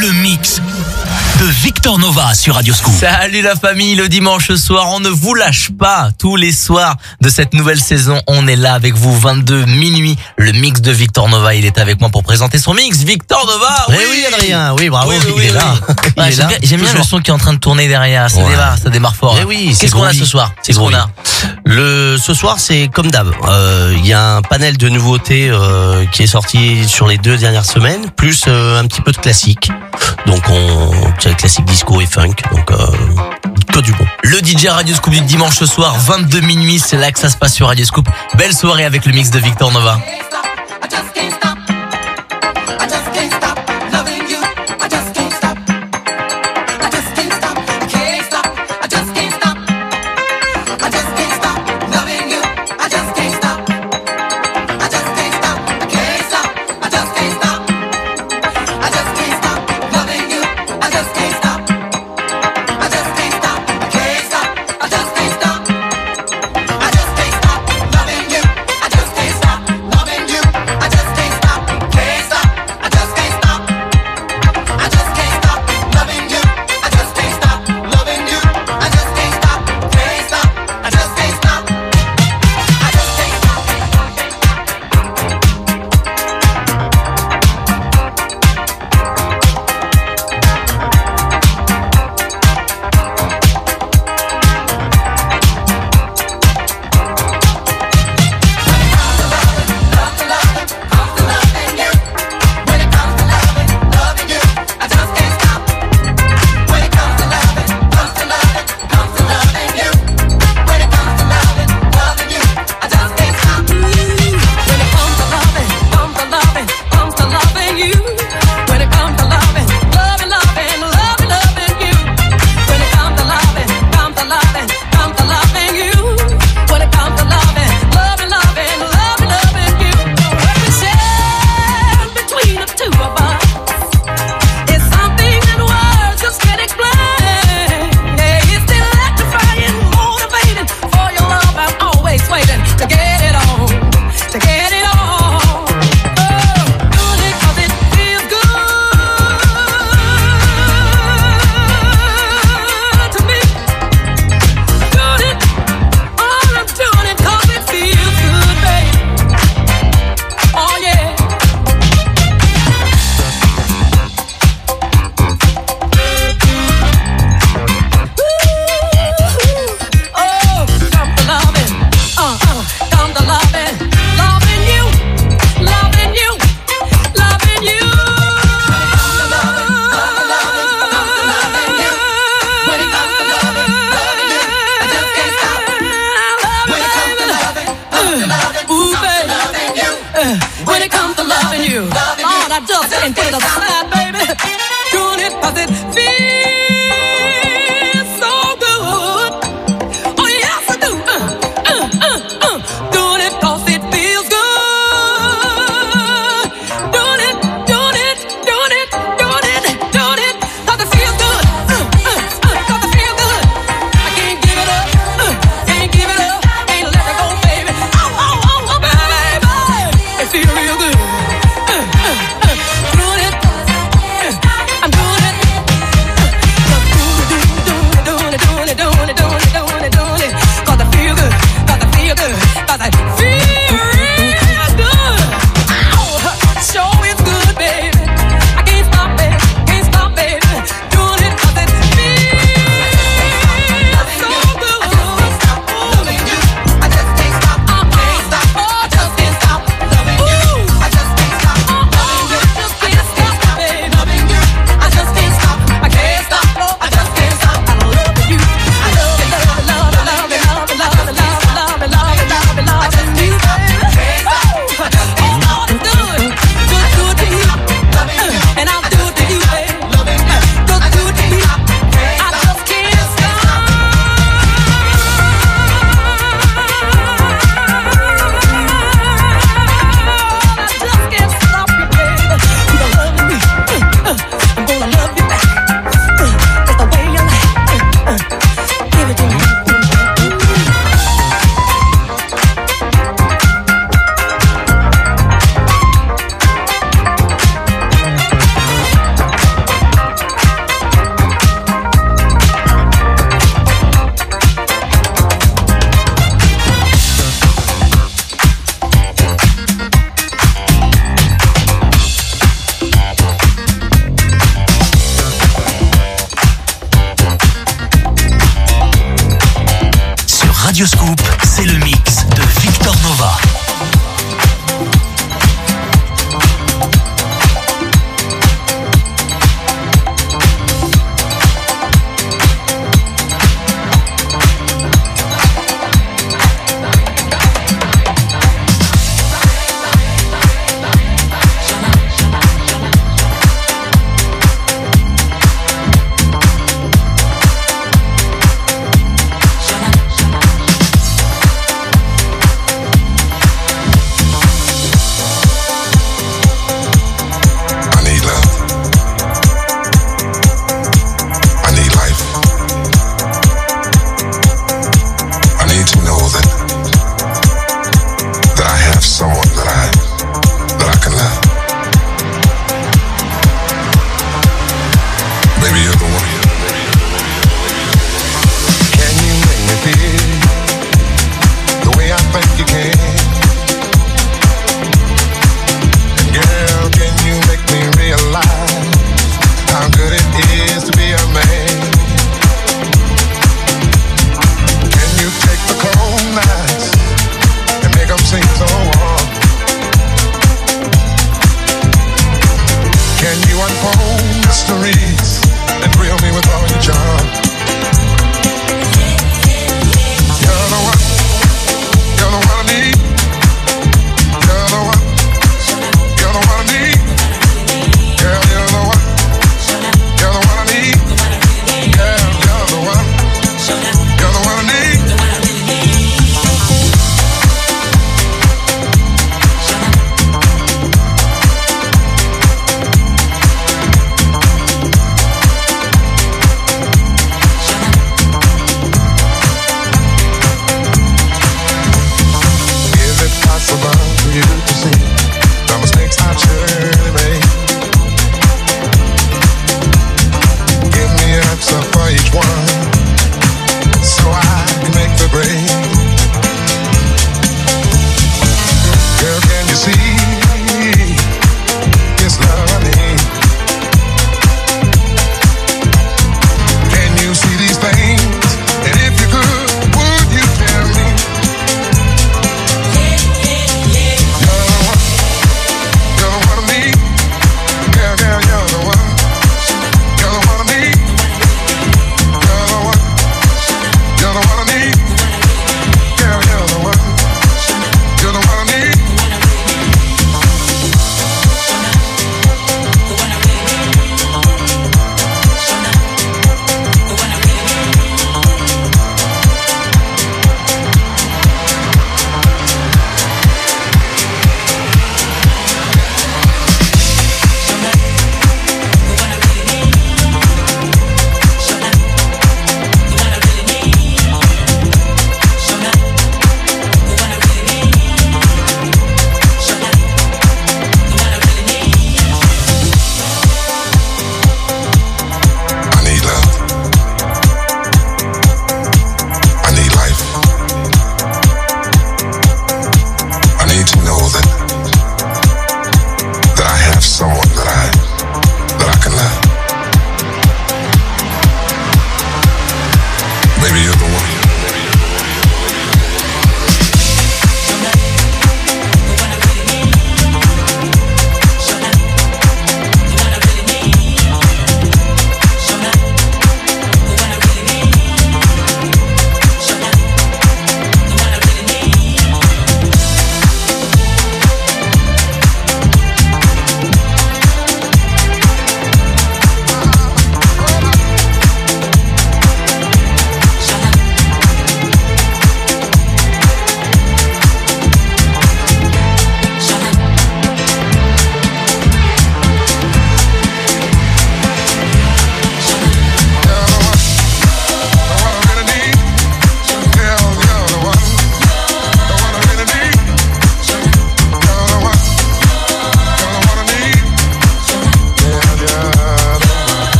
le mix de Victor Nova sur Radio Scoop. Salut la famille, le dimanche soir, on ne vous lâche pas. Tous les soirs de cette nouvelle saison, on est là avec vous, 22 minuit, le mix de Victor Nova. Il est avec moi pour présenter son mix. Victor Nova eh Oui, oui, Adrien, oui, bravo, oui, oui, il, est là. J'aime bien, le son qui est en train de tourner derrière, ça ouais. démarre, ça démarre fort. Eh oui, Qu'est-ce qu'on a ce soir? C'est ce qu'on a? le, ce soir, c'est comme d'hab. Euh, il euh, y a un panel de nouveautés euh, qui est sorti sur les deux dernières semaines, plus euh, un petit peu de classique. Donc on euh, classique disco et funk. Donc, euh, que du bon. Le DJ Radio scoop du dimanche ce soir, 22 minuit, c'est là que ça se passe sur Radio Scoop Belle soirée avec le mix de Victor Nova.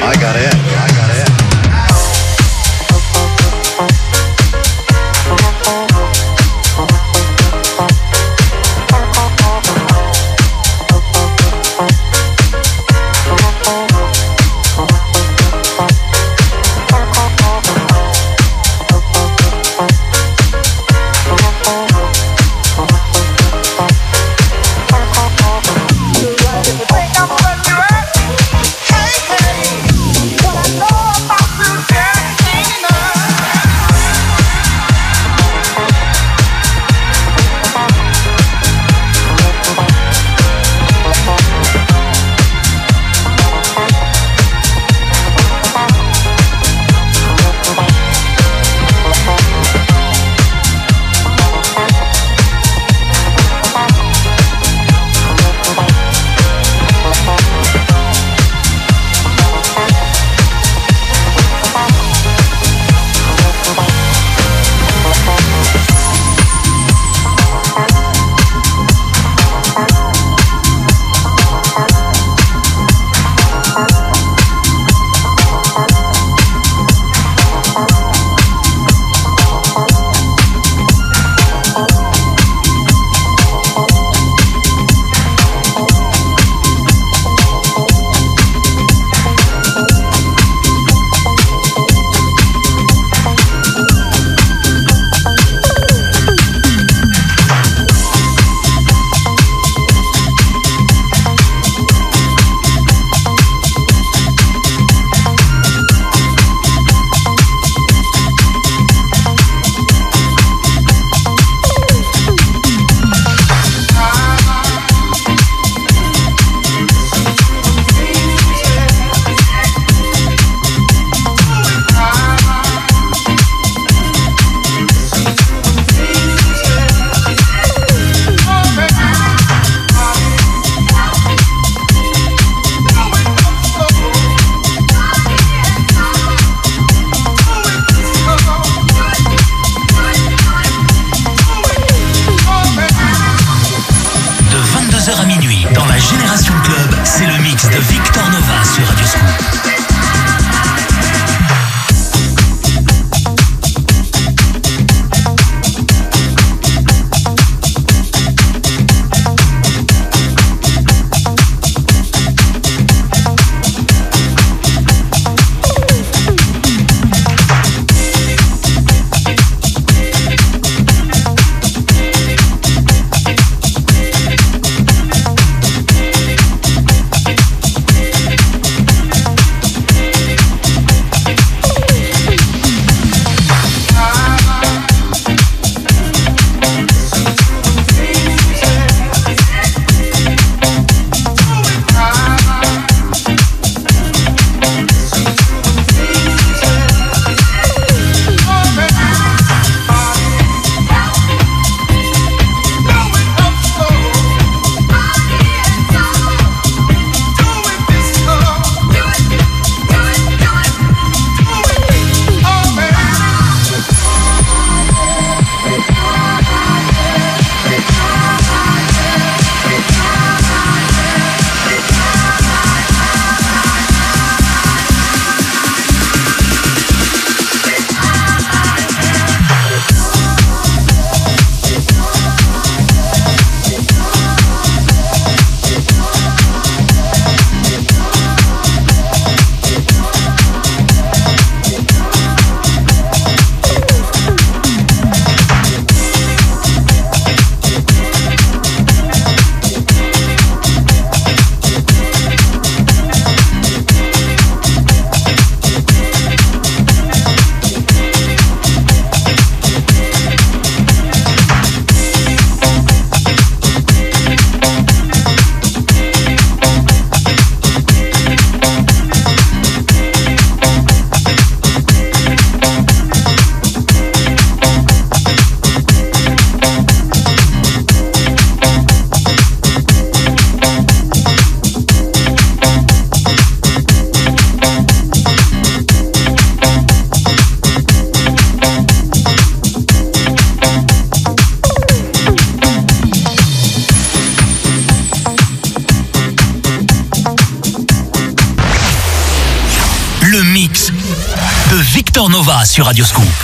I got in. Radio Scoop.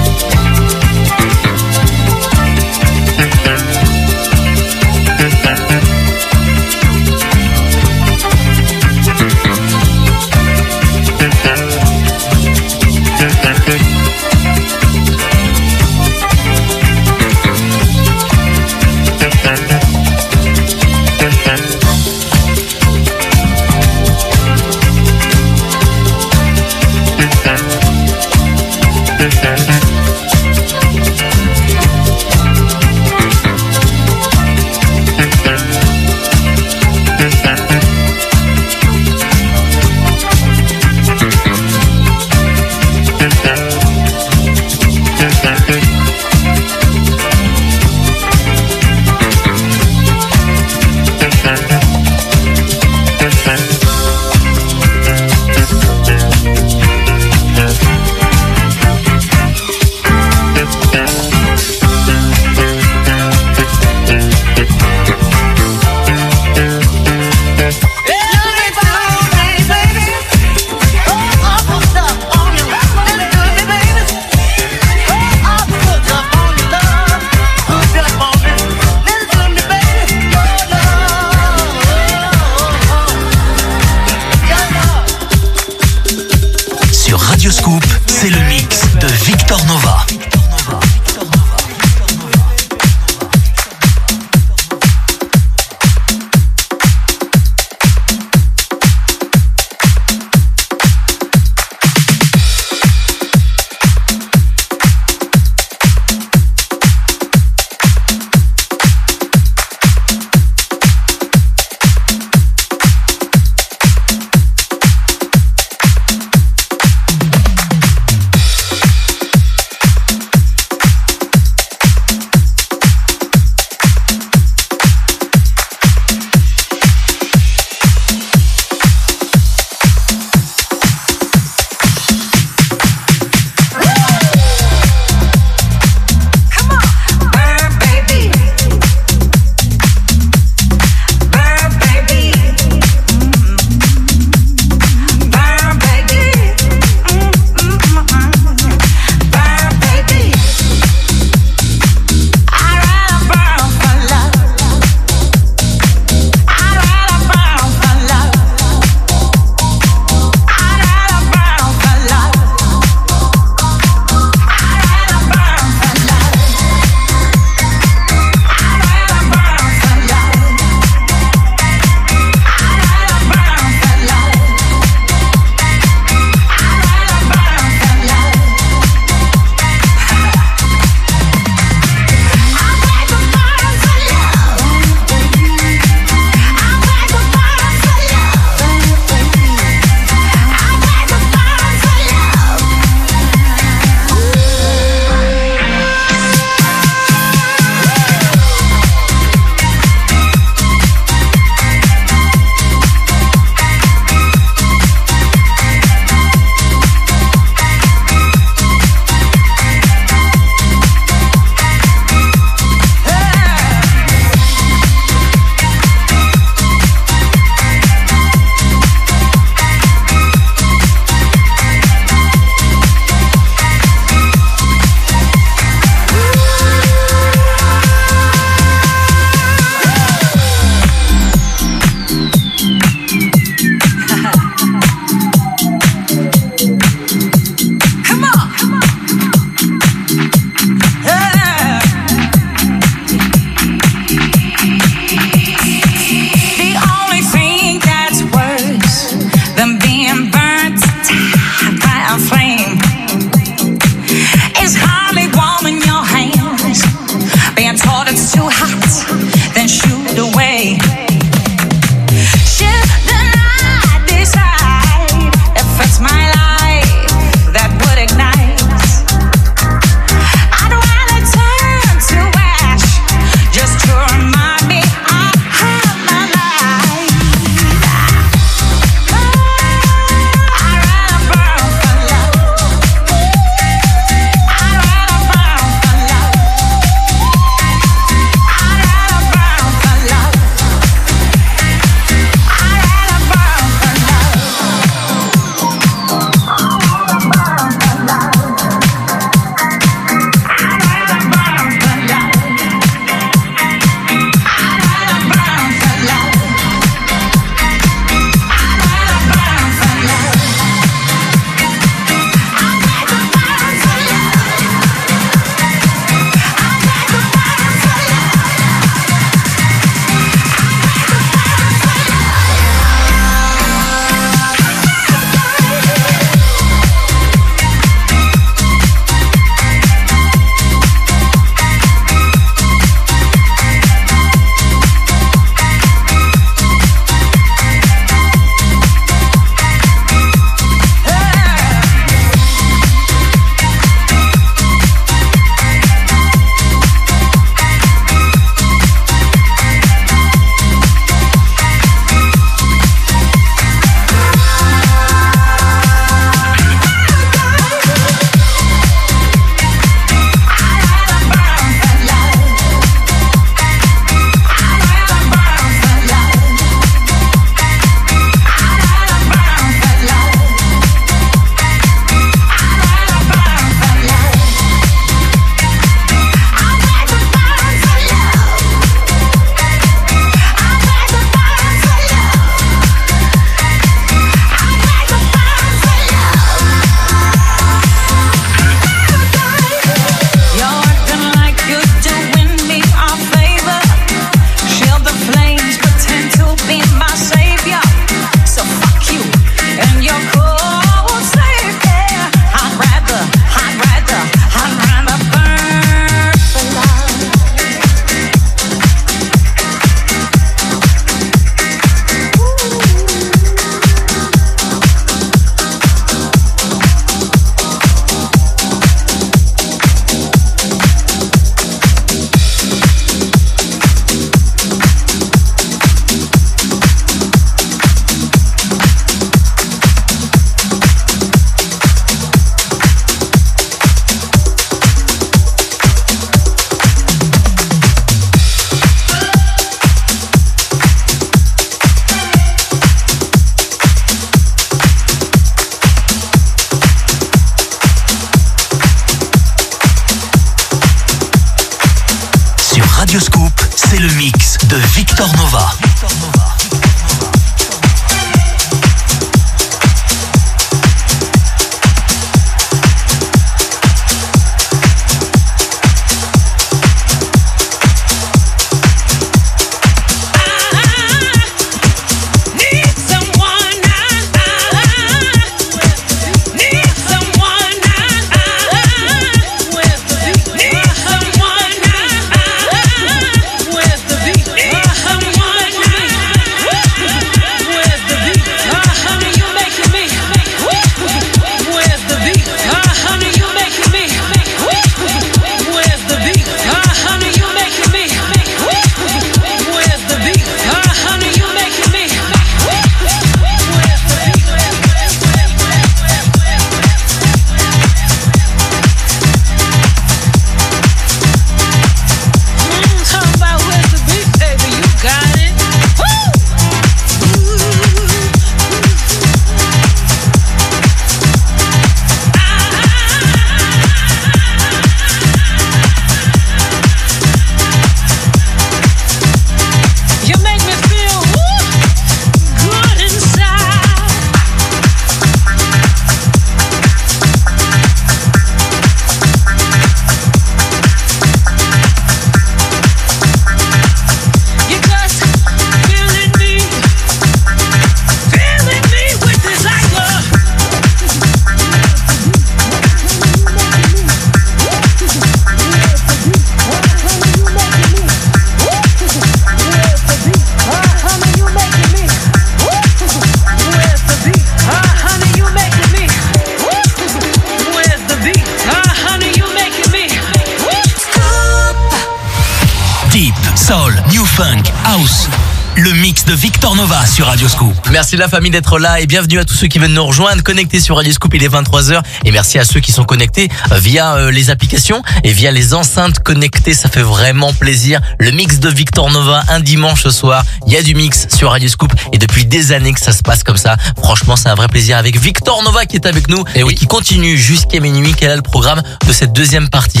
Soul, New Funk, House. Le mix de Victor Nova sur Radioscoop. Merci la famille d'être là et bienvenue à tous ceux qui viennent nous rejoindre, connectés sur Radio Scoop, il est 23h et merci à ceux qui sont connectés euh, via euh, les applications et via les enceintes connectées, ça fait vraiment plaisir. Le mix de Victor Nova un dimanche ce soir, il y a du mix sur Radio Scoop et depuis des années que ça se passe comme ça. Franchement, c'est un vrai plaisir avec Victor Nova qui est avec nous et, qui continue jusqu'à minuit. Quel est le programme de cette deuxième partie?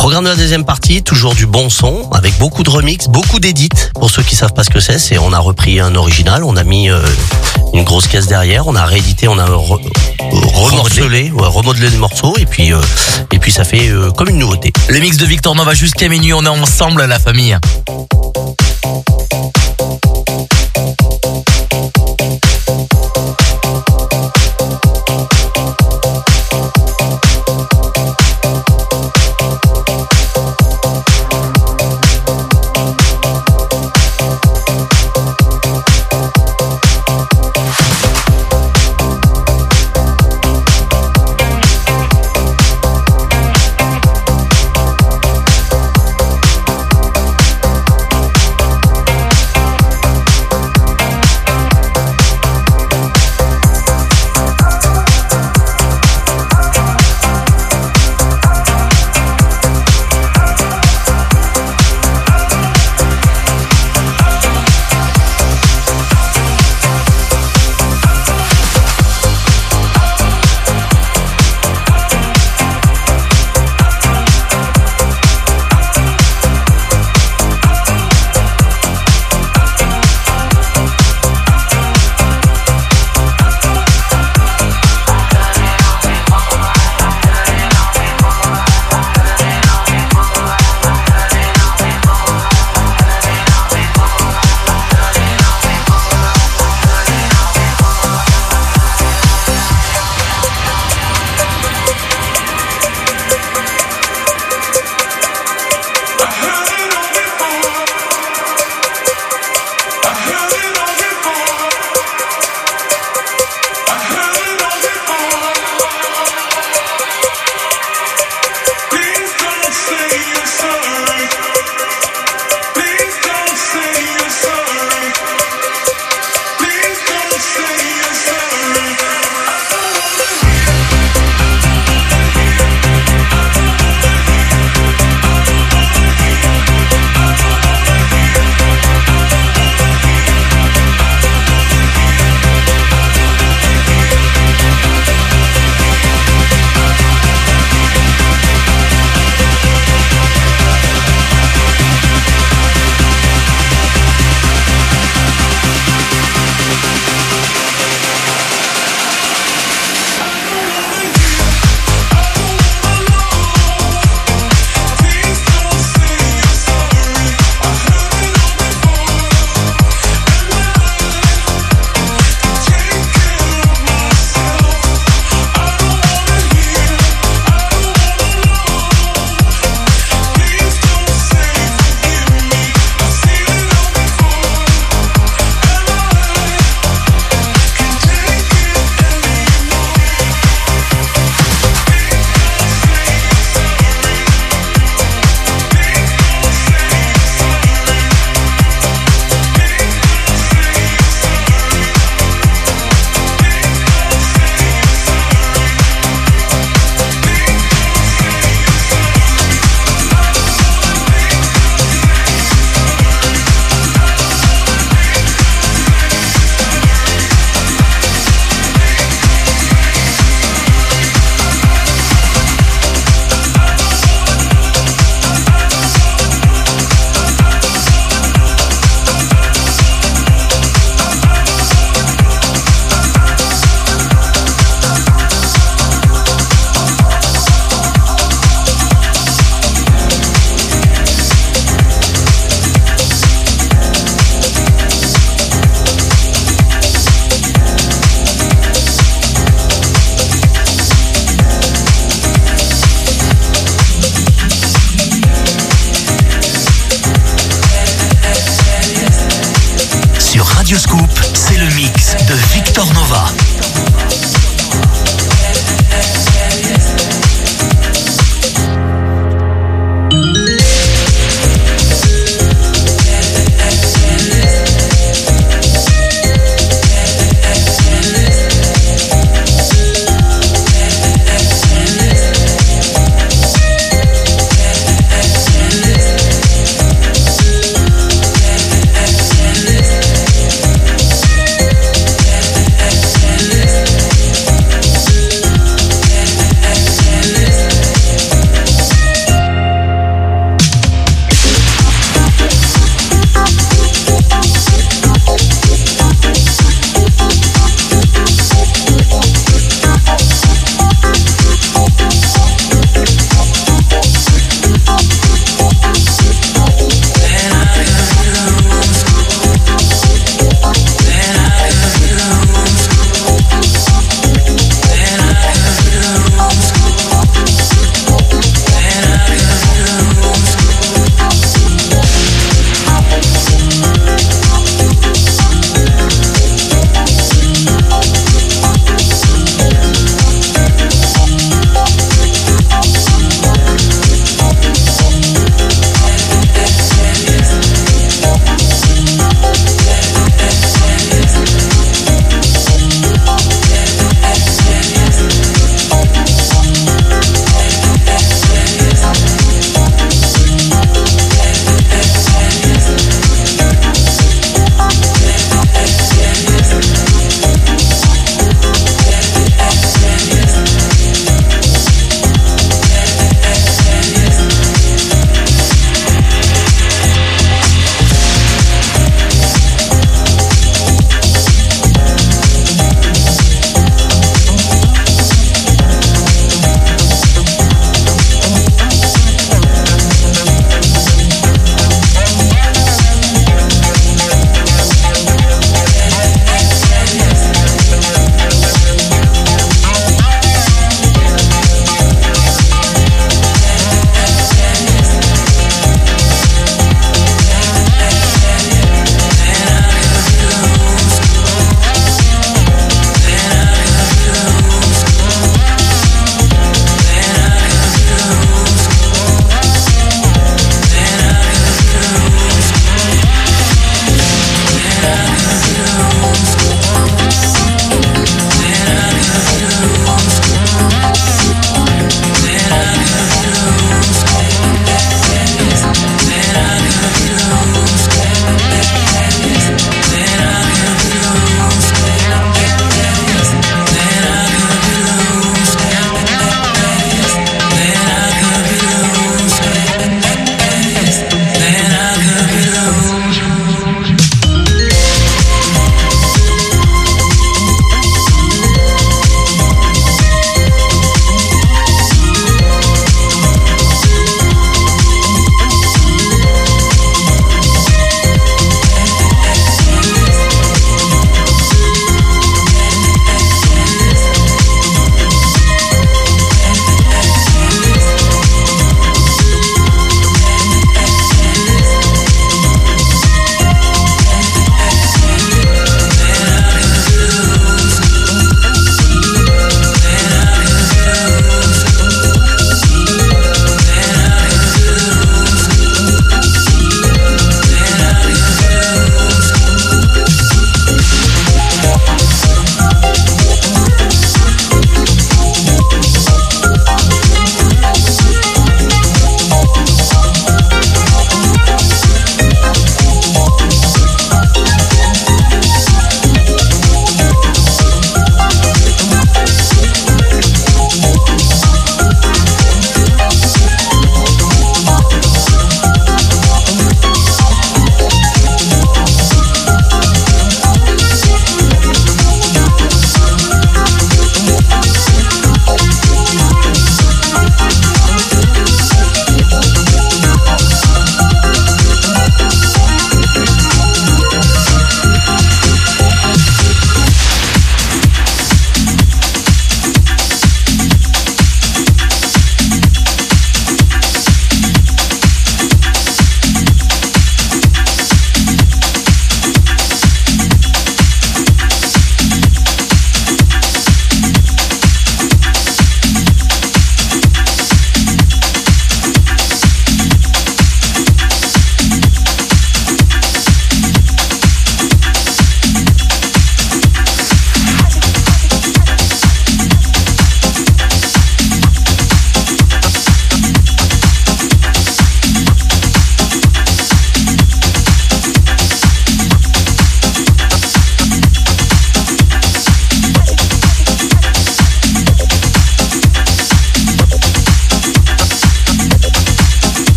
Programme de la deuxième partie, toujours du bon son, avec beaucoup de remix, beaucoup d'édits. Pour ceux qui savent pas ce que c'est, c'est on a repris un original, on a mis euh, une grosse caisse derrière, on a réédité, on a re- remorcelé, ouais, remodelé les morceaux, et puis euh, et puis ça fait euh, comme une nouveauté. Le mix de Victor Nova jusqu'à minuit, on est ensemble la famille.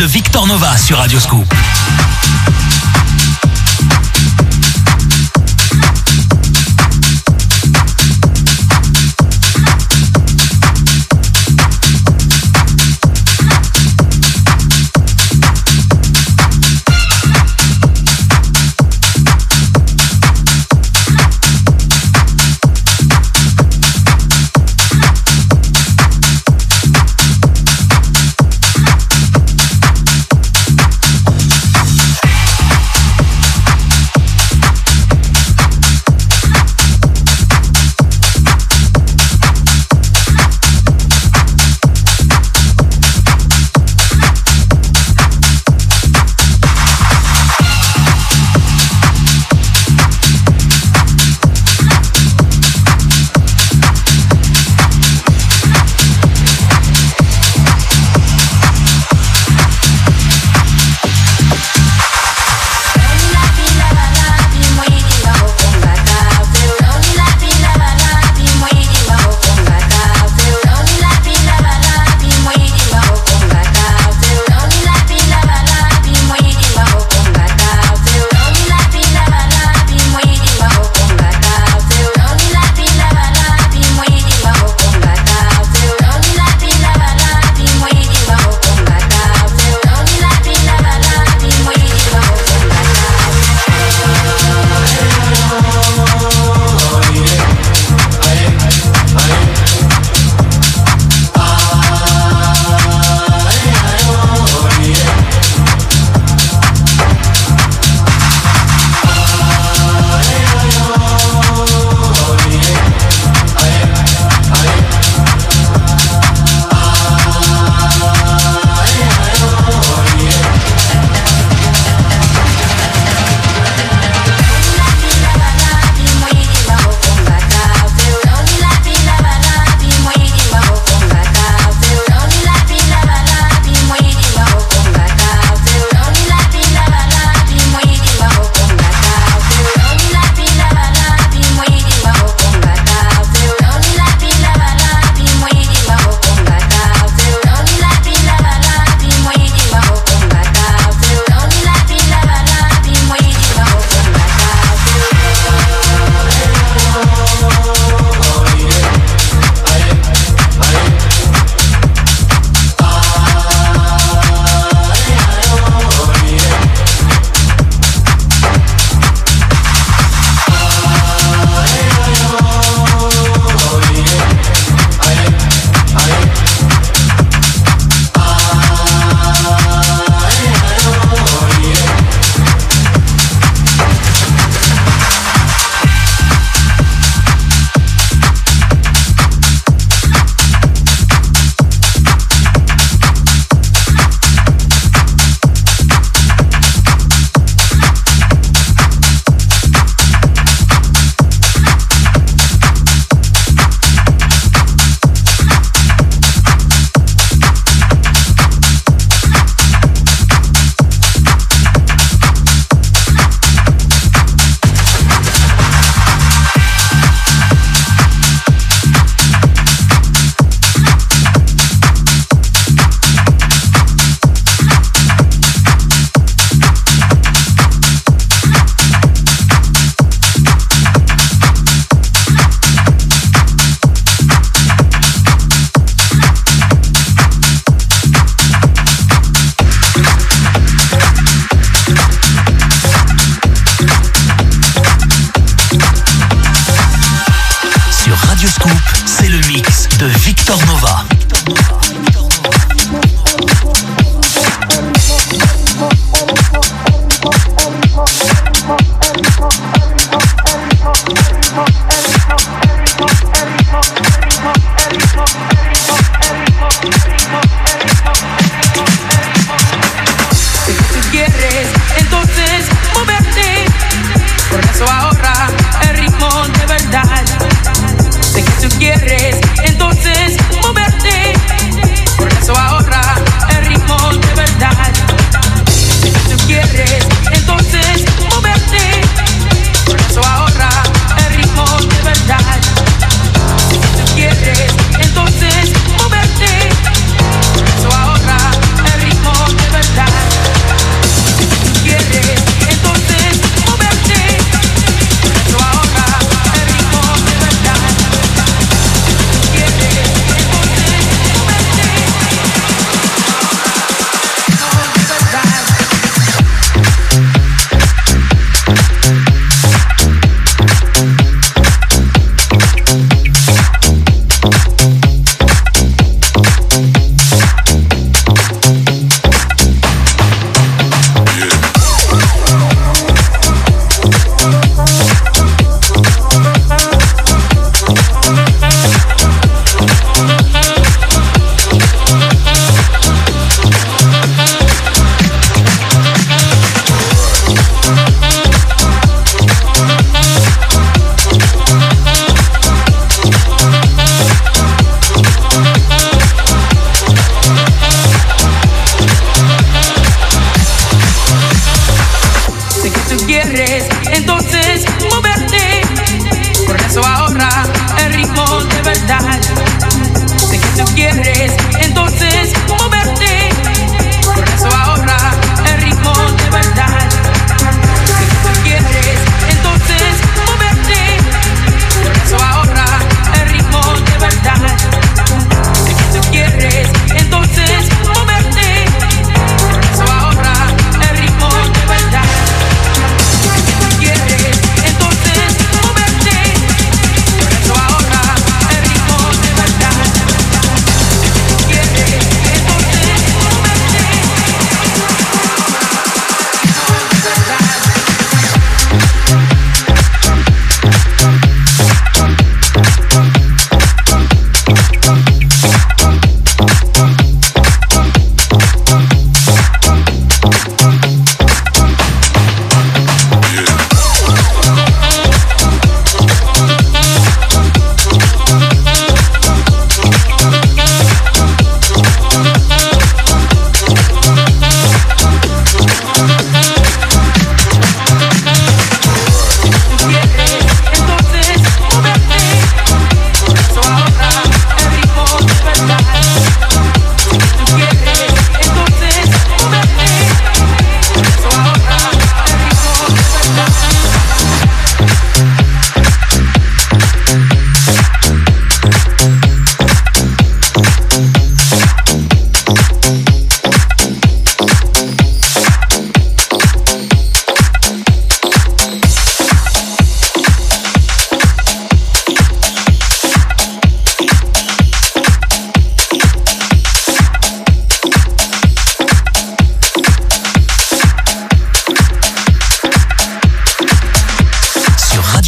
De Victor Nova sur Radio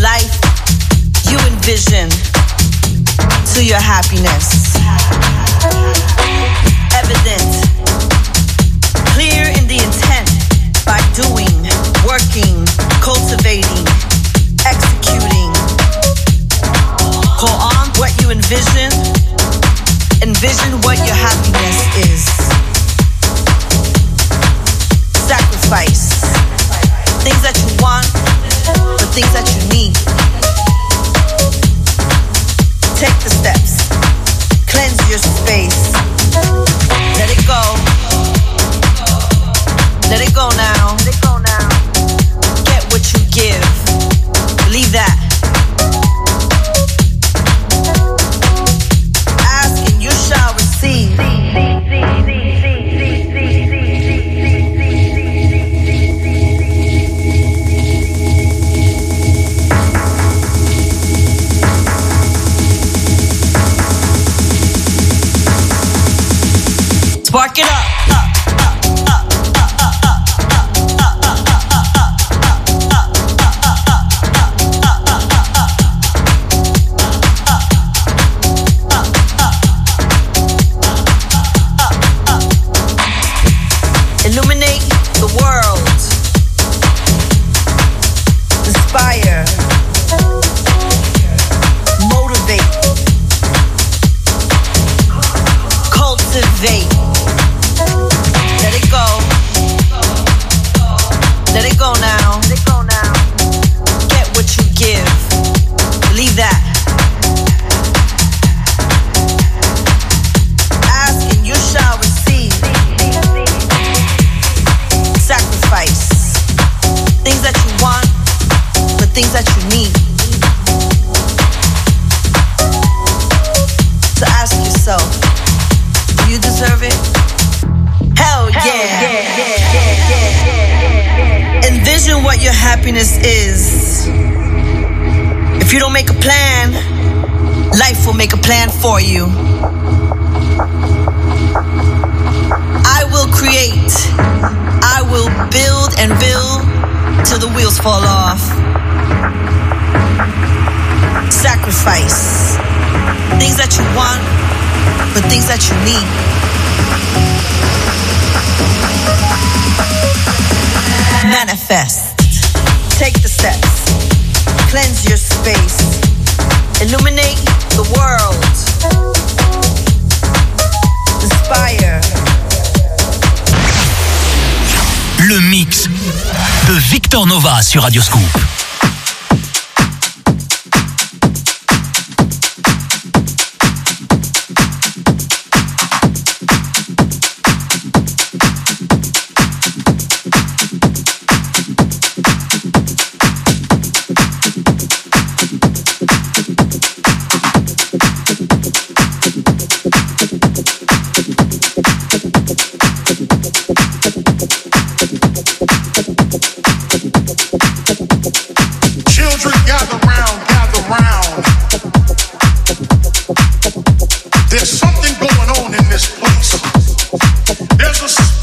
life you envision to your happiness. Evident, clear in the intent by doing, working, cultivating, executing. Call on what you envision, envision what your happiness is. Sacrifice things that you want, the things that you need. Take the steps. Cleanse your space. Let it go. Let it go now.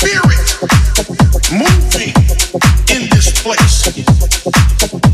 spirit moving in this place.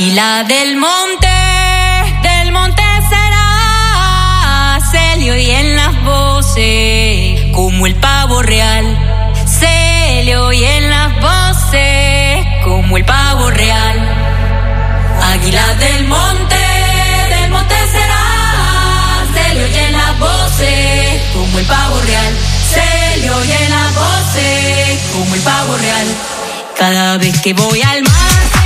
Y la del monte, del monte será Celio y en las voces, como el pavo real. Celio y en las voces, como el pavo real. Águila del monte, del monte será Celio y en las voces, como el pavo real. Celio y en las voces, como el pavo real. Cada vez que voy al mar.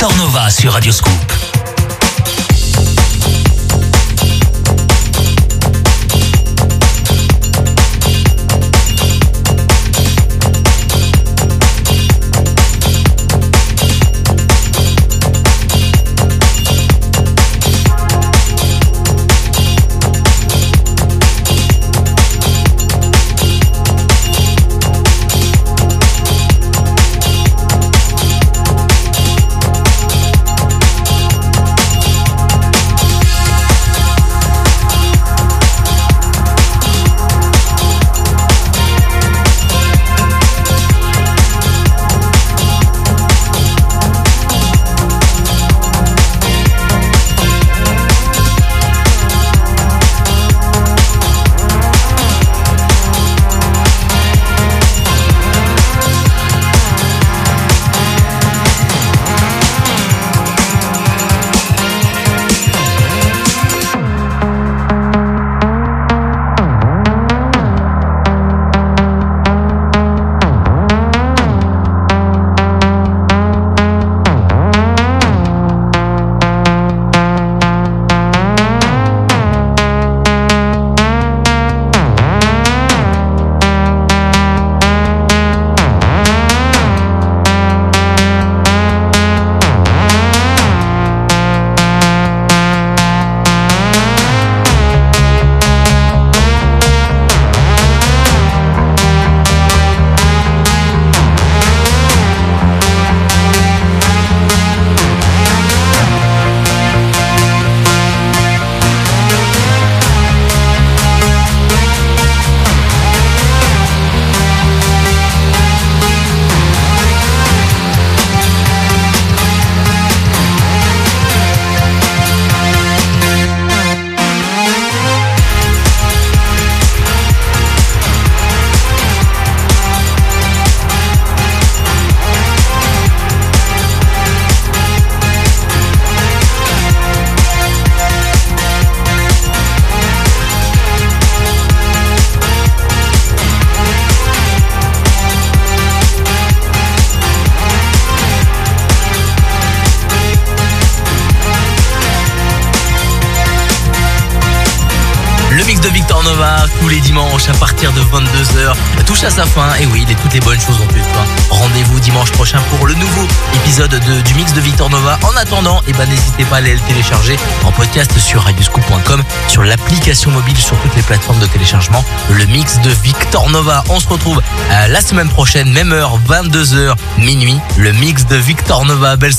Victor Nova sur Radioscoop. 22h touche à sa fin. Et oui, les, toutes les bonnes choses ont une fin. Rendez-vous dimanche prochain pour le nouveau épisode de- du mix de Victor Nova. En attendant, eh ben, n'hésitez pas à aller le télécharger en podcast sur radioscoop.com, sur l'application mobile, sur toutes les plateformes de téléchargement. Le mix de Victor Nova. On se retrouve euh, la semaine prochaine, même heure, 22h, minuit. Le mix de Victor Nova. Belle